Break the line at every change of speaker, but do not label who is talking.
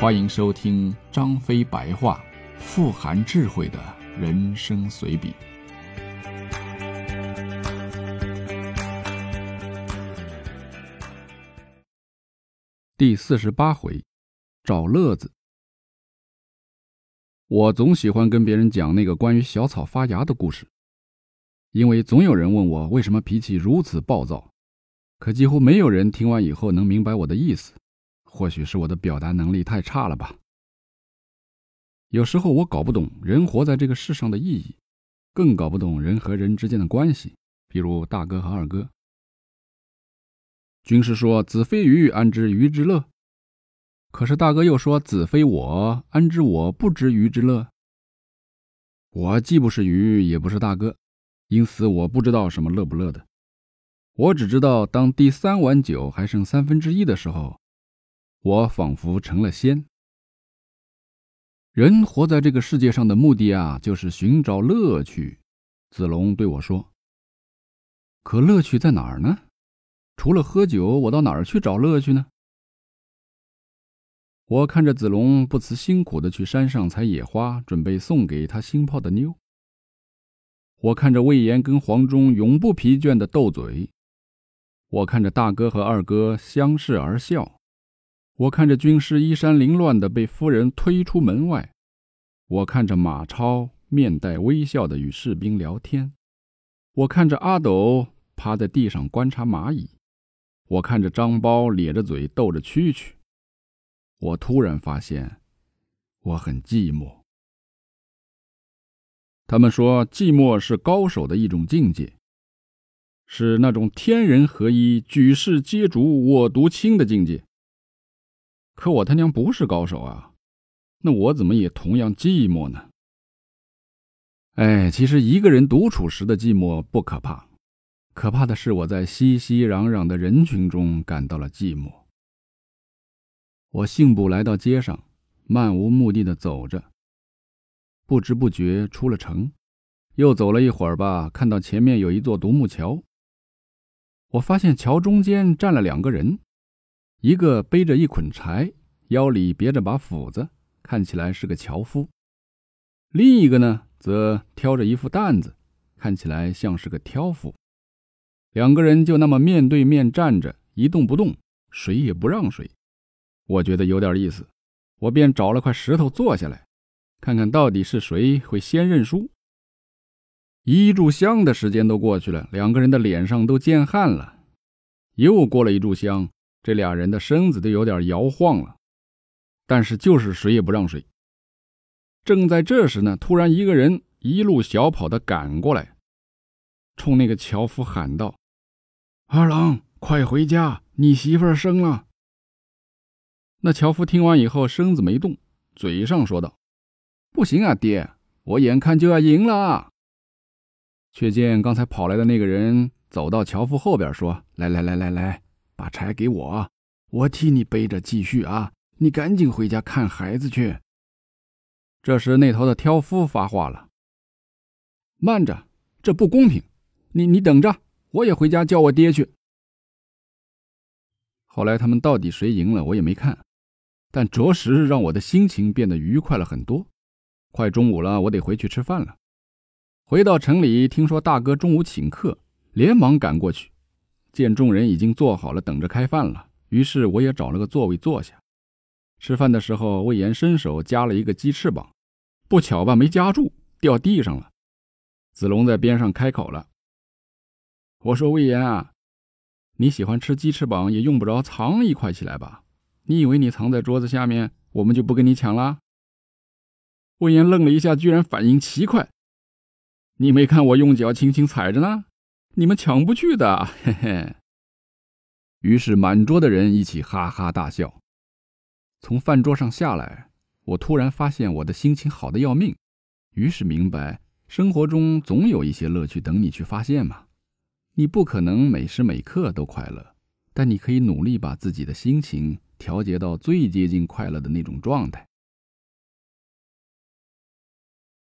欢迎收听张飞白话，富含智慧的人生随笔。第四十八回，找乐子。我总喜欢跟别人讲那个关于小草发芽的故事，因为总有人问我为什么脾气如此暴躁，可几乎没有人听完以后能明白我的意思。或许是我的表达能力太差了吧。有时候我搞不懂人活在这个世上的意义，更搞不懂人和人之间的关系。比如大哥和二哥。军师说：“子非鱼，安知鱼之乐？”可是大哥又说：“子非我，安知我不知鱼之乐？”我既不是鱼，也不是大哥，因此我不知道什么乐不乐的。我只知道，当第三碗酒还剩三分之一的时候。我仿佛成了仙。人活在这个世界上的目的啊，就是寻找乐趣。子龙对我说：“可乐趣在哪儿呢？除了喝酒，我到哪儿去找乐趣呢？”我看着子龙不辞辛苦的去山上采野花，准备送给他新泡的妞。我看着魏延跟黄忠永不疲倦的斗嘴。我看着大哥和二哥相视而笑。我看着军师衣衫凌乱的被夫人推出门外，我看着马超面带微笑的与士兵聊天，我看着阿斗趴在地上观察蚂蚁，我看着张苞咧着嘴逗着蛐蛐，我突然发现，我很寂寞。他们说寂寞是高手的一种境界，是那种天人合一、举世皆浊我独清的境界。可我他娘不是高手啊，那我怎么也同样寂寞呢？哎，其实一个人独处时的寂寞不可怕，可怕的是我在熙熙攘攘的人群中感到了寂寞。我信步来到街上，漫无目的的走着，不知不觉出了城，又走了一会儿吧，看到前面有一座独木桥。我发现桥中间站了两个人。一个背着一捆柴，腰里别着把斧子，看起来是个樵夫；另一个呢，则挑着一副担子，看起来像是个挑夫。两个人就那么面对面站着，一动不动，谁也不让谁。我觉得有点意思，我便找了块石头坐下来，看看到底是谁会先认输。一炷香的时间都过去了，两个人的脸上都见汗了。又过了一炷香。这俩人的身子都有点摇晃了，但是就是谁也不让谁。正在这时呢，突然一个人一路小跑的赶过来，冲那个樵夫喊道：“二郎，快回家，你媳妇儿生了。”那樵夫听完以后，身子没动，嘴上说道：“不行啊，爹，我眼看就要赢了。”却见刚才跑来的那个人走到樵夫后边，说：“来来来来来。”把柴给我，我替你背着继续啊！你赶紧回家看孩子去。这时，那头的挑夫发话了：“慢着，这不公平！你你等着，我也回家叫我爹去。”后来他们到底谁赢了，我也没看，但着实让我的心情变得愉快了很多。快中午了，我得回去吃饭了。回到城里，听说大哥中午请客，连忙赶过去。见众人已经坐好了，等着开饭了，于是我也找了个座位坐下。吃饭的时候，魏延伸手夹了一个鸡翅膀，不巧吧，没夹住，掉地上了。子龙在边上开口了：“我说魏延啊，你喜欢吃鸡翅膀，也用不着藏一块起来吧？你以为你藏在桌子下面，我们就不跟你抢啦？”魏延愣了一下，居然反应奇快：“你没看我用脚轻轻踩着呢？”你们抢不去的，嘿嘿。于是满桌的人一起哈哈大笑。从饭桌上下来，我突然发现我的心情好的要命，于是明白生活中总有一些乐趣等你去发现嘛。你不可能每时每刻都快乐，但你可以努力把自己的心情调节到最接近快乐的那种状态。